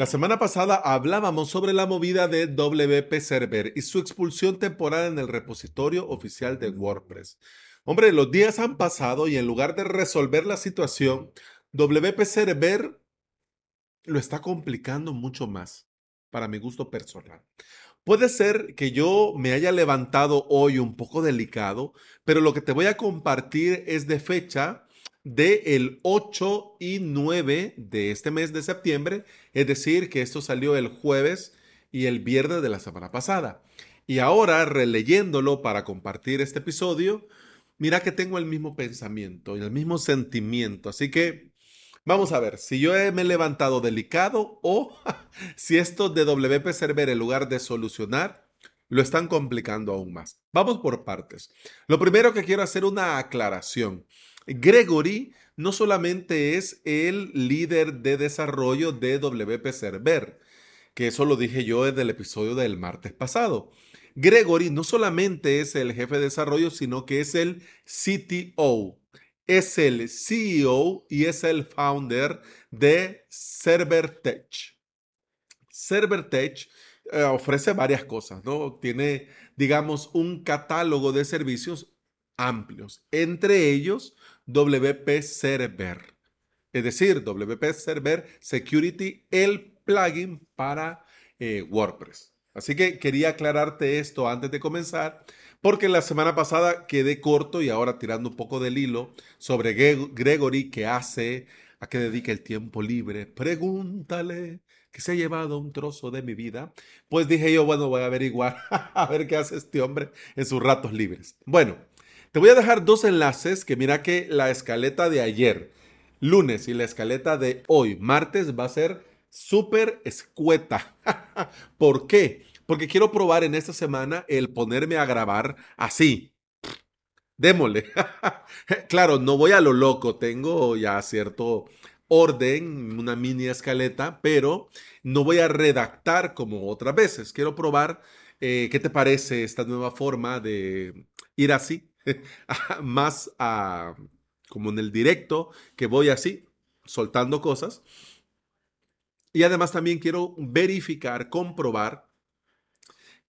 La semana pasada hablábamos sobre la movida de WP Server y su expulsión temporal en el repositorio oficial de WordPress. Hombre, los días han pasado y en lugar de resolver la situación, WP Server lo está complicando mucho más, para mi gusto personal. Puede ser que yo me haya levantado hoy un poco delicado, pero lo que te voy a compartir es de fecha del el 8 y 9 de este mes de septiembre, es decir, que esto salió el jueves y el viernes de la semana pasada. Y ahora, releyéndolo para compartir este episodio, mira que tengo el mismo pensamiento y el mismo sentimiento. Así que vamos a ver si yo me he levantado delicado o si esto de WP Server, en lugar de solucionar, lo están complicando aún más. Vamos por partes. Lo primero que quiero hacer una aclaración. Gregory no solamente es el líder de desarrollo de WP Server, que eso lo dije yo desde el episodio del martes pasado. Gregory no solamente es el jefe de desarrollo, sino que es el CTO, es el CEO y es el founder de ServerTech. ServerTech eh, ofrece varias cosas, ¿no? Tiene, digamos, un catálogo de servicios amplios, entre ellos WP Server. Es decir, WP Server Security, el plugin para eh, WordPress. Así que quería aclararte esto antes de comenzar, porque la semana pasada quedé corto y ahora tirando un poco del hilo sobre Gregory, qué hace, a qué dedica el tiempo libre. Pregúntale que se ha llevado un trozo de mi vida. Pues dije yo, bueno, voy a averiguar a ver qué hace este hombre en sus ratos libres. Bueno, te voy a dejar dos enlaces que mira que la escaleta de ayer, lunes, y la escaleta de hoy, martes, va a ser súper escueta. ¿Por qué? Porque quiero probar en esta semana el ponerme a grabar así. Démosle. claro, no voy a lo loco, tengo ya cierto orden, una mini escaleta, pero no voy a redactar como otras veces. Quiero probar eh, qué te parece esta nueva forma de ir así más a, como en el directo, que voy así, soltando cosas. Y además también quiero verificar, comprobar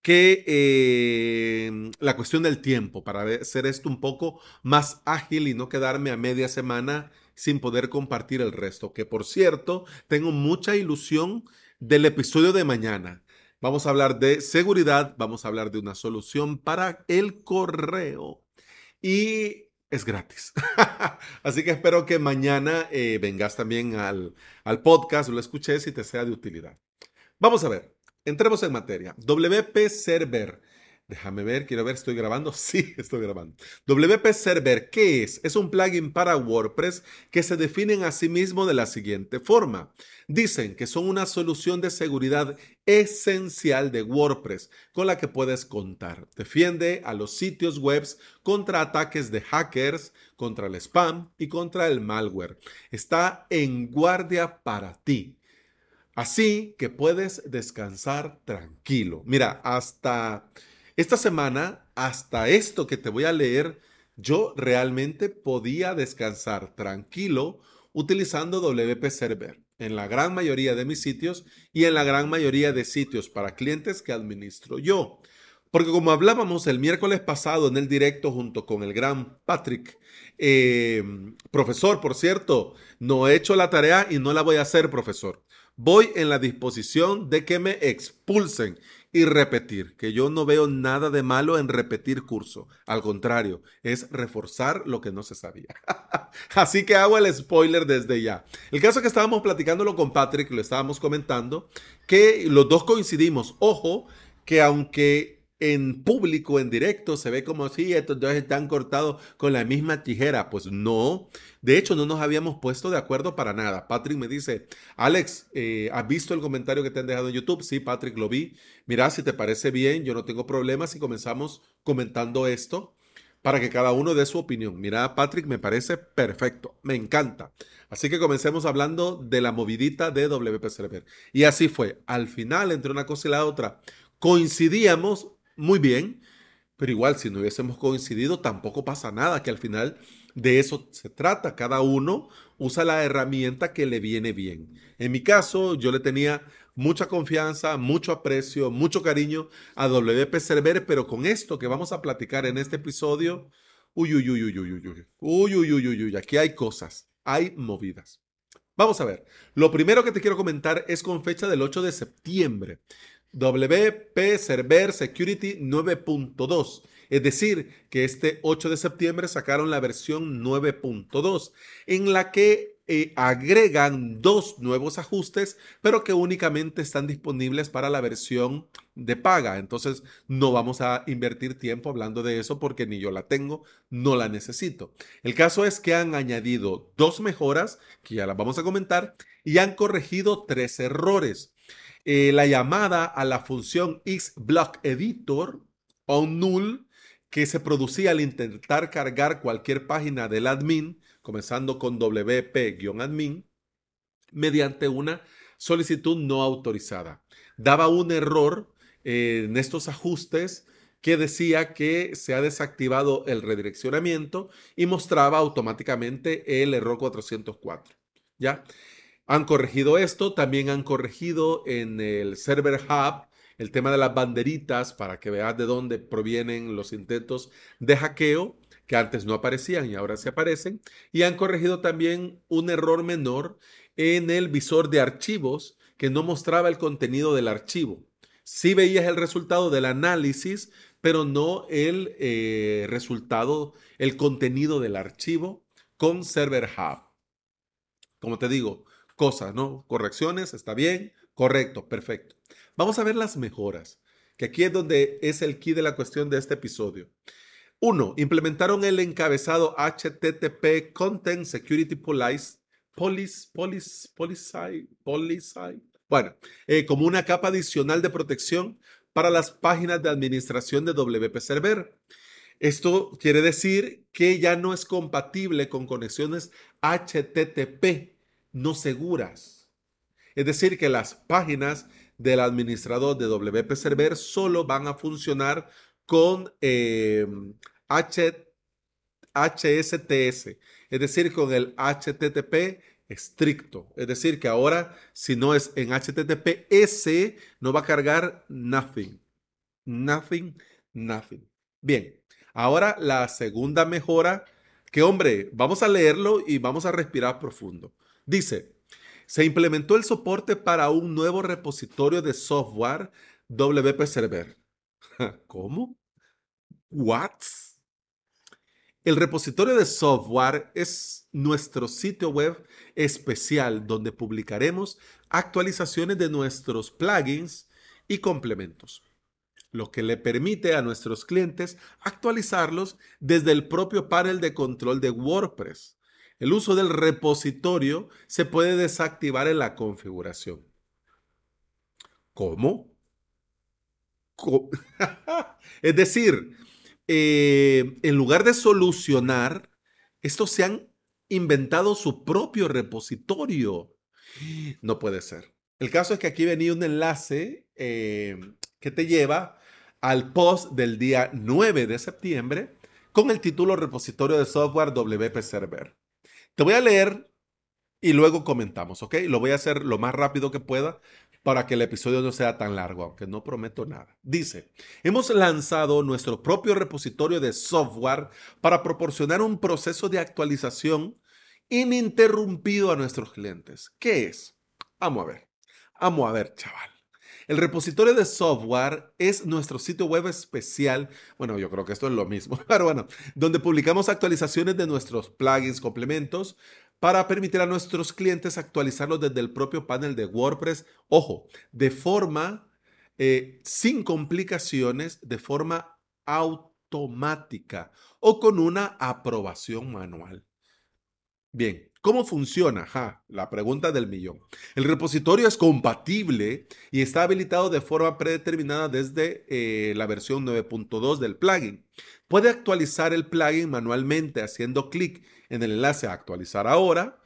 que eh, la cuestión del tiempo, para hacer esto un poco más ágil y no quedarme a media semana sin poder compartir el resto, que por cierto, tengo mucha ilusión del episodio de mañana. Vamos a hablar de seguridad, vamos a hablar de una solución para el correo y es gratis. Así que espero que mañana eh, vengas también al, al podcast, lo escuches y te sea de utilidad. Vamos a ver, entremos en materia. WP Server Déjame ver, quiero ver, ¿estoy grabando? Sí, estoy grabando. WP Server, ¿qué es? Es un plugin para WordPress que se definen a sí mismo de la siguiente forma. Dicen que son una solución de seguridad esencial de WordPress con la que puedes contar. Defiende a los sitios web contra ataques de hackers, contra el spam y contra el malware. Está en guardia para ti. Así que puedes descansar tranquilo. Mira, hasta esta semana, hasta esto que te voy a leer, yo realmente podía descansar tranquilo utilizando WP Server en la gran mayoría de mis sitios y en la gran mayoría de sitios para clientes que administro yo. Porque como hablábamos el miércoles pasado en el directo junto con el gran Patrick, eh, profesor, por cierto, no he hecho la tarea y no la voy a hacer, profesor. Voy en la disposición de que me expulsen y repetir, que yo no veo nada de malo en repetir curso. Al contrario, es reforzar lo que no se sabía. Así que hago el spoiler desde ya. El caso que estábamos platicándolo con Patrick, lo estábamos comentando, que los dos coincidimos. Ojo, que aunque en público, en directo, se ve como si estos dos están cortados con la misma tijera. Pues no. De hecho, no nos habíamos puesto de acuerdo para nada. Patrick me dice, Alex, eh, ¿has visto el comentario que te han dejado en YouTube? Sí, Patrick, lo vi. Mira, si te parece bien, yo no tengo problemas y comenzamos comentando esto para que cada uno dé su opinión. Mira, Patrick, me parece perfecto. Me encanta. Así que comencemos hablando de la movidita de WP Server. Y así fue. Al final, entre una cosa y la otra, coincidíamos muy bien, pero igual si no hubiésemos coincidido tampoco pasa nada, que al final De eso se trata. Cada uno usa la herramienta que le viene bien. En mi caso, yo le tenía mucha confianza, mucho aprecio, mucho cariño a WP Server, pero con esto que vamos a platicar en este episodio, uy, uy, uy, uy, uy, uy, uy, uy, uy, uy, uy, aquí hay cosas, hay movidas. Vamos a ver. Lo primero que te quiero comentar es con fecha del 8 de septiembre. WP Server Security 9.2. Es decir, que este 8 de septiembre sacaron la versión 9.2, en la que eh, agregan dos nuevos ajustes, pero que únicamente están disponibles para la versión de paga. Entonces, no vamos a invertir tiempo hablando de eso porque ni yo la tengo, no la necesito. El caso es que han añadido dos mejoras, que ya las vamos a comentar, y han corregido tres errores. Eh, la llamada a la función xBlock Editor o null que se producía al intentar cargar cualquier página del admin, comenzando con WP-admin, mediante una solicitud no autorizada. Daba un error eh, en estos ajustes que decía que se ha desactivado el redireccionamiento y mostraba automáticamente el error 404. ¿Ya? Han corregido esto, también han corregido en el Server Hub el tema de las banderitas para que veas de dónde provienen los intentos de hackeo que antes no aparecían y ahora se aparecen. Y han corregido también un error menor en el visor de archivos que no mostraba el contenido del archivo. Sí veías el resultado del análisis, pero no el eh, resultado, el contenido del archivo con Server Hub. Como te digo, cosas, ¿no? Correcciones, está bien, correcto, perfecto. Vamos a ver las mejoras, que aquí es donde es el key de la cuestión de este episodio. Uno, implementaron el encabezado HTTP Content Security Policy, Policy, Policy, Policy, Policy. Bueno, eh, como una capa adicional de protección para las páginas de administración de WP Server. Esto quiere decir que ya no es compatible con conexiones HTTP no seguras. Es decir, que las páginas del administrador de WP Server solo van a funcionar con eh, HSTS, es decir, con el HTTP estricto. Es decir, que ahora si no es en HTTPS, no va a cargar nothing. Nothing, nothing. Bien, ahora la segunda mejora, que hombre, vamos a leerlo y vamos a respirar profundo. Dice, se implementó el soporte para un nuevo repositorio de software WP Server. ¿Cómo? ¿What? El repositorio de software es nuestro sitio web especial donde publicaremos actualizaciones de nuestros plugins y complementos, lo que le permite a nuestros clientes actualizarlos desde el propio panel de control de WordPress el uso del repositorio se puede desactivar en la configuración. ¿Cómo? es decir, eh, en lugar de solucionar, estos se han inventado su propio repositorio. No puede ser. El caso es que aquí venía un enlace eh, que te lleva al post del día 9 de septiembre con el título Repositorio de Software WP Server. Te voy a leer y luego comentamos, ¿ok? Lo voy a hacer lo más rápido que pueda para que el episodio no sea tan largo, aunque no prometo nada. Dice, hemos lanzado nuestro propio repositorio de software para proporcionar un proceso de actualización ininterrumpido a nuestros clientes. ¿Qué es? Vamos a ver. Vamos a ver, chaval. El repositorio de software es nuestro sitio web especial, bueno, yo creo que esto es lo mismo, pero bueno, donde publicamos actualizaciones de nuestros plugins, complementos, para permitir a nuestros clientes actualizarlos desde el propio panel de WordPress, ojo, de forma eh, sin complicaciones, de forma automática o con una aprobación manual. Bien, ¿Cómo funciona? la pregunta del millón. El repositorio es compatible y está habilitado de forma predeterminada desde eh, la versión 9.2 del plugin. Puede actualizar el plugin manualmente haciendo clic en el enlace a actualizar ahora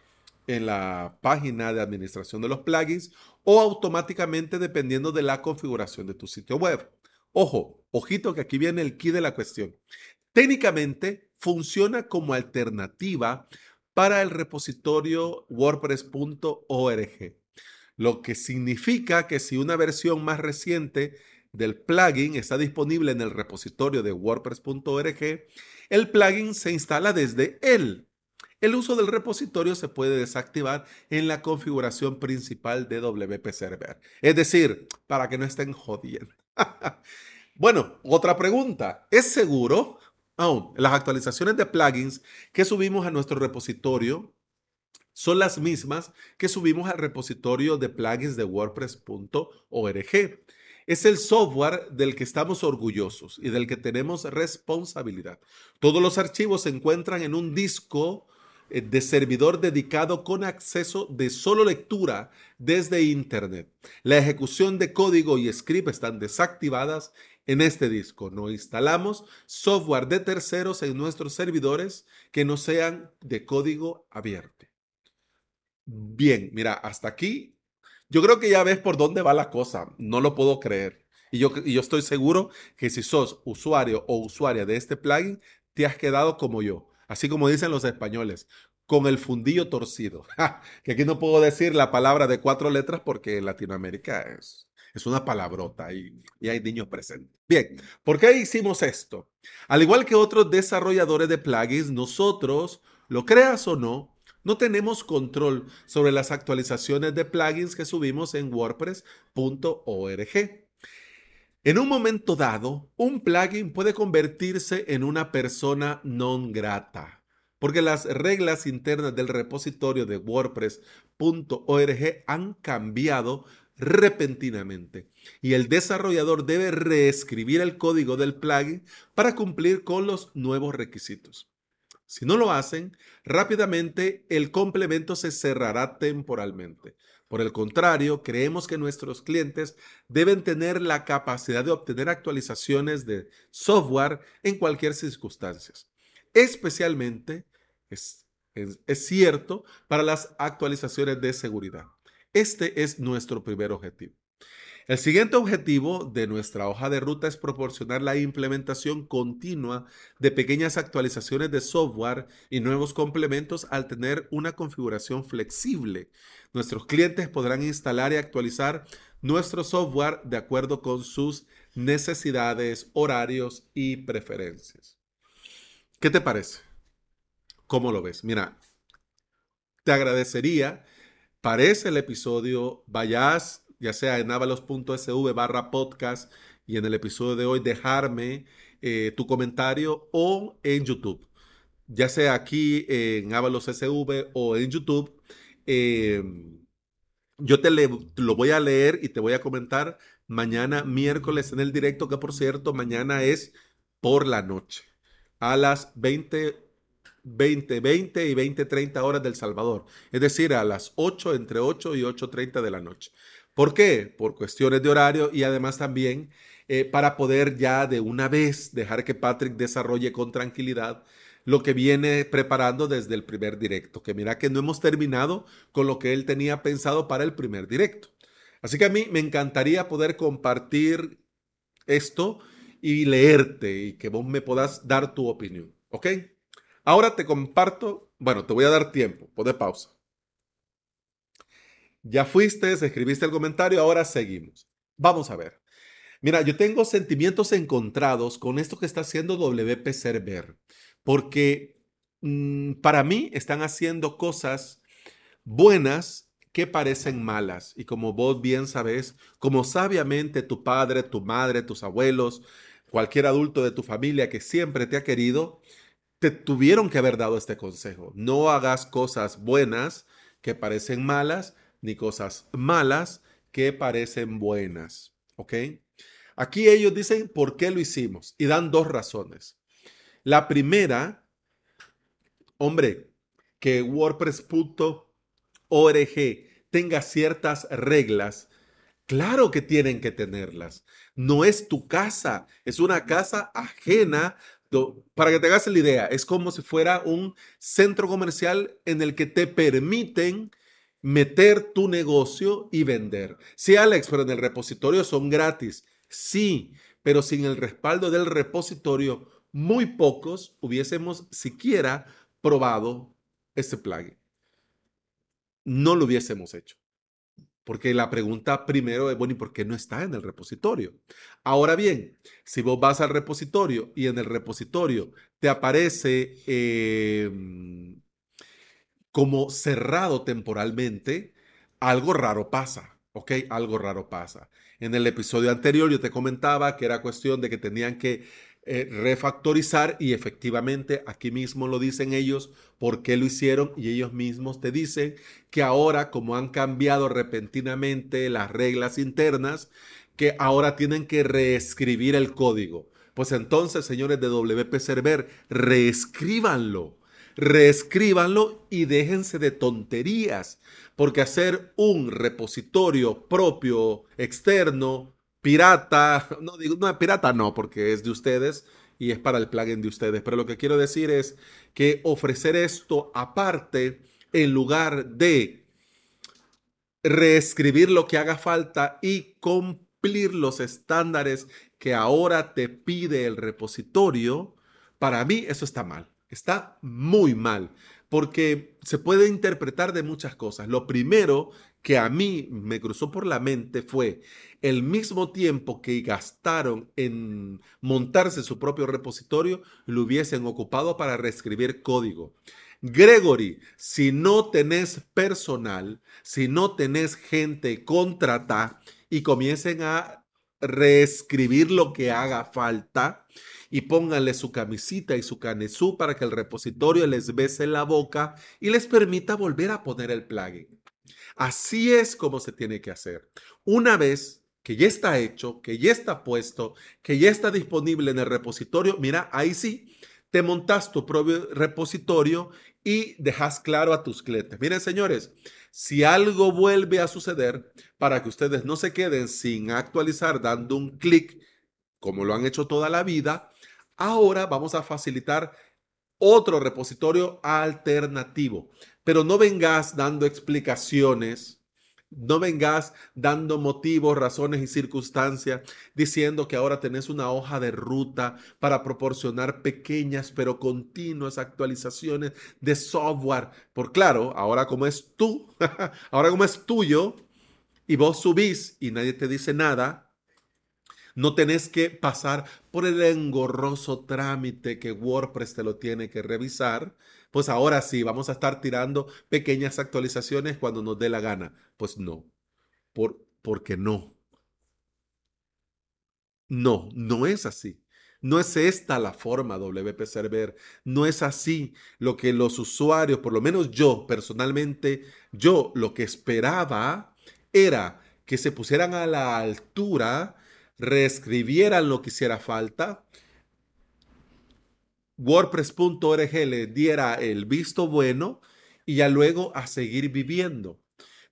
en la página de administración de los plugins o automáticamente dependiendo de la configuración de tu sitio web. Ojo, ojito que aquí viene el key de la cuestión. Técnicamente funciona como alternativa para el repositorio wordpress.org, lo que significa que si una versión más reciente del plugin está disponible en el repositorio de wordpress.org, el plugin se instala desde él. El uso del repositorio se puede desactivar en la configuración principal de WP Server. Es decir, para que no estén jodiendo. bueno, otra pregunta. ¿Es seguro? Aún, las actualizaciones de plugins que subimos a nuestro repositorio son las mismas que subimos al repositorio de plugins de wordpress.org. Es el software del que estamos orgullosos y del que tenemos responsabilidad. Todos los archivos se encuentran en un disco eh, de servidor dedicado con acceso de solo lectura desde Internet. La ejecución de código y script están desactivadas en este disco. No instalamos software de terceros en nuestros servidores que no sean de código abierto. Bien, mira, hasta aquí. Yo creo que ya ves por dónde va la cosa. No lo puedo creer. Y yo, y yo estoy seguro que si sos usuario o usuaria de este plugin, te has quedado como yo así como dicen los españoles, con el fundillo torcido. que aquí no puedo decir la palabra de cuatro letras porque en Latinoamérica es, es una palabrota y, y hay niños presentes. Bien, ¿por qué hicimos esto? Al igual que otros desarrolladores de plugins, nosotros, lo creas o no, no tenemos control sobre las actualizaciones de plugins que subimos en wordpress.org. En un momento dado, un plugin puede convertirse en una persona non grata, porque las reglas internas del repositorio de WordPress.org han cambiado repentinamente y el desarrollador debe reescribir el código del plugin para cumplir con los nuevos requisitos. Si no lo hacen, rápidamente el complemento se cerrará temporalmente. Por el contrario, creemos que nuestros clientes deben tener la capacidad de obtener actualizaciones de software en cualquier circunstancia. Especialmente es, es, cierto para las actualizaciones de seguridad. Este es nuestro primer objetivo. El siguiente objetivo de nuestra hoja de ruta es proporcionar la implementación continua de pequeñas actualizaciones de software y nuevos complementos al tener una configuración flexible. Nuestros clientes podrán instalar y actualizar nuestro software de acuerdo con sus necesidades, horarios y preferencias. ¿Qué te parece? ¿Cómo lo ves? Mira, te agradecería, parece el episodio, vayas ya sea en avalos.sv barra podcast y en el episodio de hoy dejarme eh, tu comentario o en YouTube. Ya sea aquí en Avalos SV o en YouTube. Em, yo te lo voy a leer y te voy a comentar mañana miércoles en el directo, que por cierto, mañana es por la noche, a las 20, 20, 20 y 20, 30 horas del Salvador. Es decir, a las 8, entre 8 y 8.30 de la noche. ¿Por qué? Por cuestiones de horario y además también eh, para poder ya de una vez dejar que Patrick desarrolle con tranquilidad lo que viene preparando desde el primer directo, que mira que no hemos terminado con lo que él tenía pensado para el primer directo. Así que a mí me encantaría poder compartir esto y leerte y que vos me puedas dar tu opinión, ¿ok? Ahora te comparto, bueno, te voy a dar tiempo, pon pausa. Ya fuiste, escribiste el comentario, ahora seguimos. Vamos a ver. Mira, yo tengo sentimientos encontrados con esto que está haciendo WP Server, porque mm, para mí están haciendo cosas buenas que parecen malas. Y como vos bien sabes, como sabiamente tu padre, tu madre, tus abuelos, cualquier adulto de tu familia que siempre te ha querido, te tuvieron que haber dado este consejo. No hagas cosas buenas que parecen malas ni cosas malas que parecen buenas. ¿Ok? Aquí ellos dicen por qué lo hicimos y dan dos razones. La primera, hombre, que WordPress.org tenga ciertas reglas, claro que tienen que tenerlas. No es tu casa, es una casa ajena. Para que te hagas la idea, es como si fuera un centro comercial en el que te permiten meter tu negocio y vender. Sí, Alex, pero en el repositorio son gratis. Sí, pero sin el respaldo del repositorio muy pocos hubiésemos siquiera probado este plugin. No lo hubiésemos hecho. Porque la pregunta primero es, bueno, ¿y por qué no está en el repositorio? Ahora bien, si vos vas al repositorio y en el repositorio te aparece em, como cerrado temporalmente, algo raro pasa, ¿ok? Algo raro pasa. En el episodio anterior yo te comentaba que era cuestión de que tenían que eh, refactorizar y efectivamente aquí mismo lo dicen ellos, por qué lo hicieron y ellos mismos te dicen que ahora como han cambiado repentinamente las reglas internas, que ahora tienen que reescribir el código. Pues entonces, señores de WP Server, reescríbanlo, reescríbanlo y déjense de tonterías, porque hacer un repositorio propio externo pirata, no digo, no, pirata no, porque es de ustedes y es para el plugin de ustedes, pero lo que quiero decir es que ofrecer esto aparte en lugar de reescribir lo que haga falta y cumplir los estándares que ahora te pide el repositorio, para mí eso está mal, está muy mal, porque se puede interpretar de muchas cosas. Lo primero que a mí me cruzó por la mente fue el mismo tiempo que gastaron en montarse su propio repositorio, lo hubiesen ocupado para reescribir código. Gregory, si no tenés personal, si no tenés gente contrata y comiencen a reescribir lo que haga falta y pónganle su camisita y su canesú para que el repositorio les bese la boca y les permita volver a poner el plugin. Así es como se tiene que hacer. Una vez que ya está hecho, que ya está puesto, que ya está disponible en el repositorio, mira, ahí sí, te montas tu propio repositorio y dejas claro a tus clientes. Miren, señores, si algo vuelve a suceder, para que ustedes no se queden sin actualizar dando un clic, como lo han hecho toda la vida, ahora vamos a facilitar otro repositorio alternativo. Pero no vengas dando explicaciones, no vengas dando motivos, razones y circunstancias diciendo que ahora tenés una hoja de ruta para proporcionar pequeñas pero continuas actualizaciones de software. Por claro, ahora como es tú, ahora como es tuyo y vos subís y nadie te dice nada, no tenés que pasar por el engorroso trámite que WordPress te lo tiene que revisar. Pues ahora sí, vamos a estar tirando pequeñas actualizaciones cuando nos dé la gana. Pues no, por, porque no. No, no es así. No es esta la forma WP Server. No es así lo que los usuarios, por lo menos yo personalmente, yo lo que esperaba era que se pusieran a la altura reescribieran lo que hiciera falta, WordPress.org le diera el visto bueno y ya luego a seguir viviendo.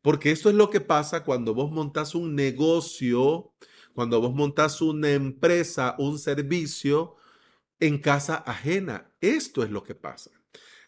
Porque esto es lo que pasa cuando vos montas un negocio, cuando vos montas una empresa, un servicio en casa ajena. Esto es lo que pasa.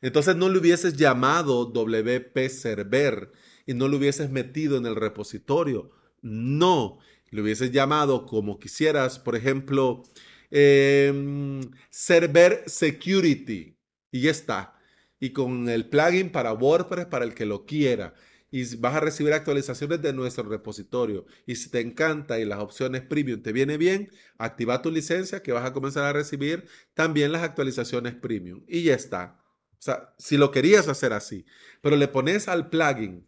Entonces no le hubieses llamado WP Server y no lo hubieses metido en el repositorio. No, le hubieses llamado como quisieras, por ejemplo, em, Server Security, y ya está. Y con el plugin para WordPress para el que lo quiera. Y vas a recibir actualizaciones de nuestro repositorio. Y si te encanta y las opciones premium te viene bien, activa tu licencia que vas a comenzar a recibir también las actualizaciones premium. Y ya está. O sea, si lo querías hacer así, pero le pones al plugin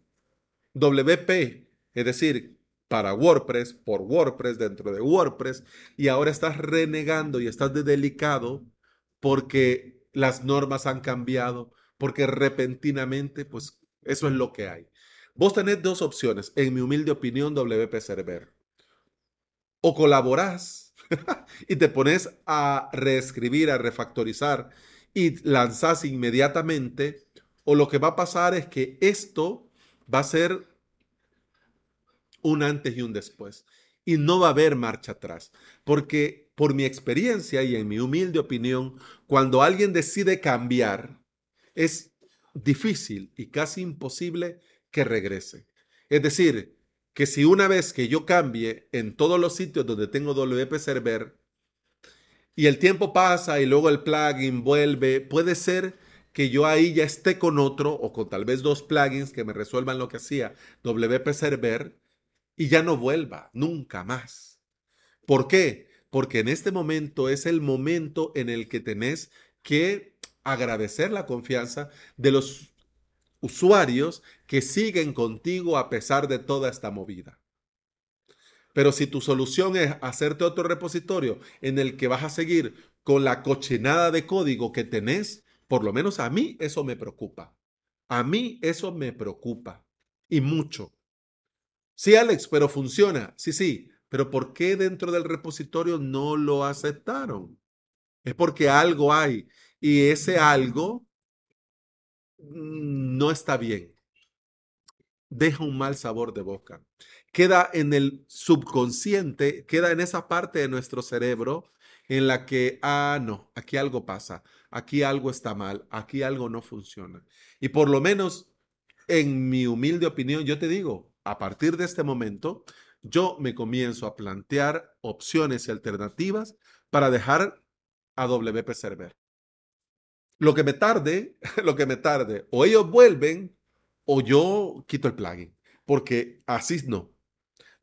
WP, es decir, para WordPress, por WordPress, dentro de WordPress, y ahora estás renegando y estás de delicado porque las normas han cambiado, porque repentinamente, pues eso es lo que hay. Vos tenés dos opciones, en mi humilde opinión, WP Server. O colaborás y te pones a reescribir, a refactorizar y lanzás inmediatamente, o lo que va a pasar es que esto va a ser un antes y un después. Y no va a haber marcha atrás, porque por mi experiencia y en mi humilde opinión, cuando alguien decide cambiar, es difícil y casi imposible que regrese. Es decir, que si una vez que yo cambie en todos los sitios donde tengo WP Server, y el tiempo pasa y luego el plugin vuelve, puede ser que yo ahí ya esté con otro o con tal vez dos plugins que me resuelvan lo que hacía WP Server y ya no vuelva nunca más. ¿Por qué? Porque en este momento es el momento en el que tenés que agradecer la confianza de los usuarios que siguen contigo a pesar de toda esta movida. Pero si tu solución es hacerte otro repositorio en el que vas a seguir con la cochinada de código que tenés, por lo menos a mí eso me preocupa. A mí eso me preocupa. Y mucho. Sí, Alex, pero funciona. Sí, sí. Pero ¿por qué dentro del repositorio no lo aceptaron? Es porque algo hay. Y ese algo no está bien. Deja un mal sabor de boca. Queda en el subconsciente, queda en esa parte de nuestro cerebro en la que, ah, no, aquí algo pasa, aquí algo está mal, aquí algo no funciona. Y por lo menos, en mi humilde opinión, yo te digo, a partir de este momento, yo me comienzo a plantear opciones y alternativas para dejar a WP Server. Lo que me tarde, lo que me tarde, o ellos vuelven o yo quito el plugin, porque así no.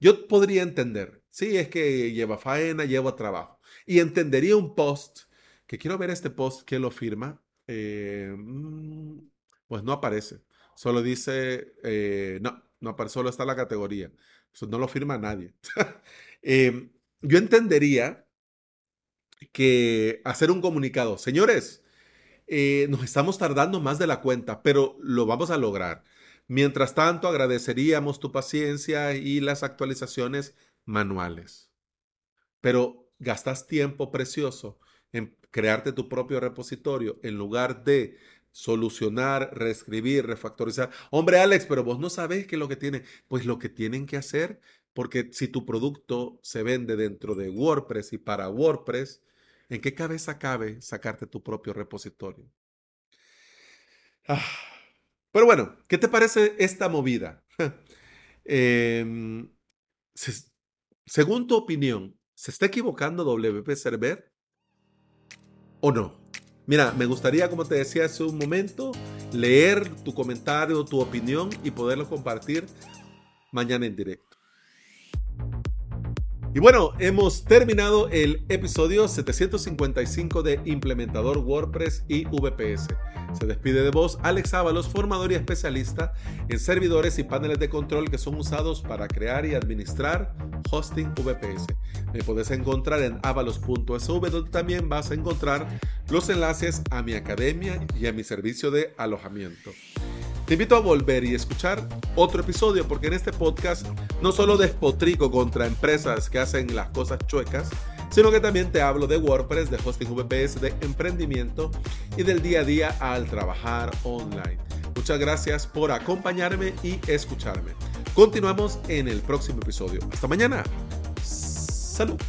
Yo podría entender, sí, es que lleva faena, lleva trabajo, y entendería un post, que quiero ver este post, que lo firma? Eh, mm, pues no aparece, solo dice, eh, no, no aparece, solo está la categoría, Eso no lo firma nadie. Eh, yo entendería que hacer un comunicado, señores, nos estamos tardando más de la cuenta, pero lo vamos a lograr. Mientras tanto, agradeceríamos tu paciencia y las actualizaciones manuales. Pero gastas tiempo precioso en crearte tu propio repositorio en lugar de solucionar, reescribir, refactorizar. Hombre, Alex, pero vos no sabés qué es lo que tiene. Pues lo que tienen que hacer, porque si tu producto se vende dentro de WordPress y para WordPress, ¿en qué cabeza cabe sacarte tu propio repositorio? Ah. Pero bueno, ¿qué te parece esta movida? Em, según tu opinión, ¿se está equivocando WP Server o no? Mira, me gustaría, como te decía hace un momento, leer tu comentario, tu opinión y poderlo compartir mañana en directo. Y bueno, hemos terminado el episodio 755 de Implementador WordPress y VPS. Se despide de vos Alex Ábalos, formador y especialista en servidores y paneles de control que son usados para crear y administrar hosting VPS. Me puedes encontrar en avalos.sv donde también vas a encontrar los enlaces a mi academia y a mi servicio de alojamiento. Te invito a volver y escuchar otro episodio porque en este podcast no solo despotrico contra empresas que hacen las cosas chuecas, sino que también te hablo de WordPress, de hosting VPS, de emprendimiento y del día a día al trabajar online. Muchas gracias por acompañarme y escucharme. Continuamos en el próximo episodio. Hasta mañana. Salud.